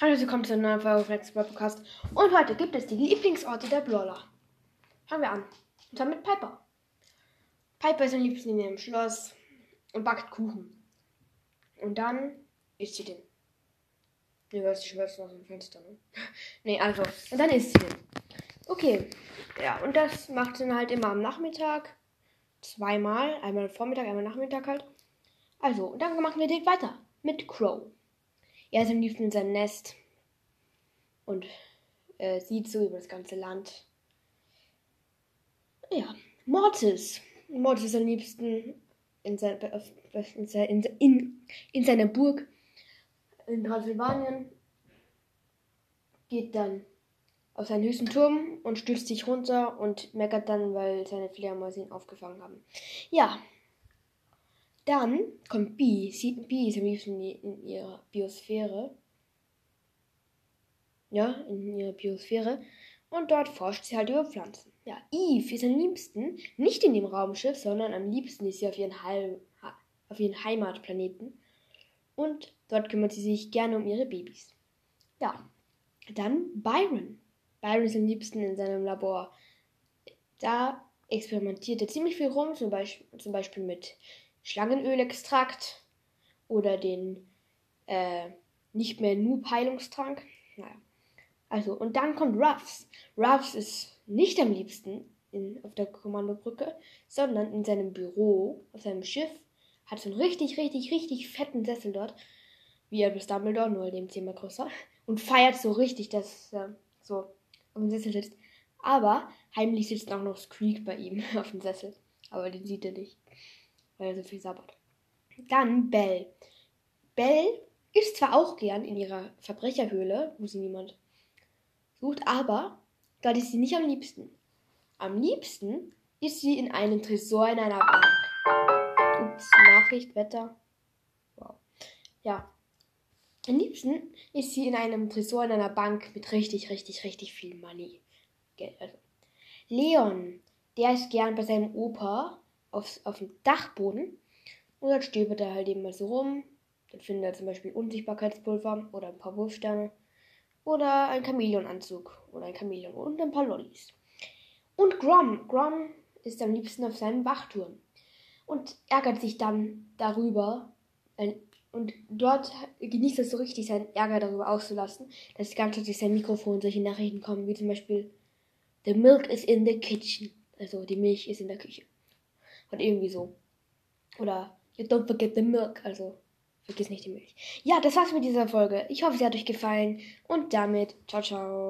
Hallo, willkommen zu einer neuen Folge von Next Podcast. Und heute gibt es die Lieblingsorte der Brawler. Fangen wir an. Und zwar mit Piper. Piper ist am liebsten in ihrem Schloss und backt Kuchen. Und dann isst sie den. Nee, was ich weiß, aus dem Fenster, ne? nee, also. Und dann isst sie den. Okay. Ja, und das macht sie dann halt immer am Nachmittag. Zweimal. Einmal Vormittag, einmal Nachmittag halt. Also, und dann machen wir direkt weiter. Mit Crow. Er ist am liebsten in seinem Nest und äh, sieht so über das ganze Land. Ja, Mortis. Mortis ist am liebsten in, sein, in, in, in seiner Burg in Transsilvanien. Geht dann auf seinen höchsten Turm und stürzt sich runter und meckert dann, weil seine Fledermäuse ihn aufgefangen haben. Ja, dann kommt B. B ist am liebsten in ihrer Biosphäre. Ja, in ihrer Biosphäre. Und dort forscht sie halt über Pflanzen. Ja, Eve ist am liebsten nicht in dem Raumschiff, sondern am liebsten ist sie auf ihren, Heim, auf ihren Heimatplaneten. Und dort kümmert sie sich gerne um ihre Babys. Ja, dann Byron. Byron ist am liebsten in seinem Labor. Da experimentiert er ziemlich viel rum, zum Beispiel, zum Beispiel mit Schlangenölextrakt oder den äh, nicht mehr Noob-Heilungstrank. Naja. Also, und dann kommt Ruffs. Ruffs ist nicht am liebsten in, auf der Kommandobrücke, sondern in seinem Büro, auf seinem Schiff, hat so einen richtig, richtig, richtig fetten Sessel dort, wie Albus Dumbledore, nur dem Thema größer, und feiert so richtig, dass er so auf dem Sessel sitzt. Aber heimlich sitzt auch noch Squeak bei ihm auf dem Sessel. Aber den sieht er nicht weil er so viel sabbert. Dann Belle. Belle ist zwar auch gern in ihrer Verbrecherhöhle, wo sie niemand sucht, aber dort ist sie nicht am liebsten. Am liebsten ist sie in einem Tresor in einer Bank. Ups, Nachricht, Wetter. Wow. Ja. Am liebsten ist sie in einem Tresor in einer Bank mit richtig, richtig, richtig viel Money. Geld. Also. Leon, der ist gern bei seinem Opa aufs, auf dem Dachboden und dann stöbert er halt eben mal so rum. Dann findet er zum Beispiel Unsichtbarkeitspulver oder ein paar Wurfsterne oder ein Chamäleonanzug oder ein Chamäleon und ein paar Lollis. Und Grom, Grom ist am liebsten auf seinem Wachturm und ärgert sich dann darüber und dort genießt er so richtig seinen Ärger darüber auszulassen, dass ganz durch sein Mikrofon solche Nachrichten kommen, wie zum Beispiel The milk is in the kitchen. Also die Milch ist in der Küche. Und irgendwie so. Oder don't forget the milk. Also vergiss nicht die Milch. Ja, das war's mit dieser Folge. Ich hoffe, sie hat euch gefallen. Und damit, ciao, ciao.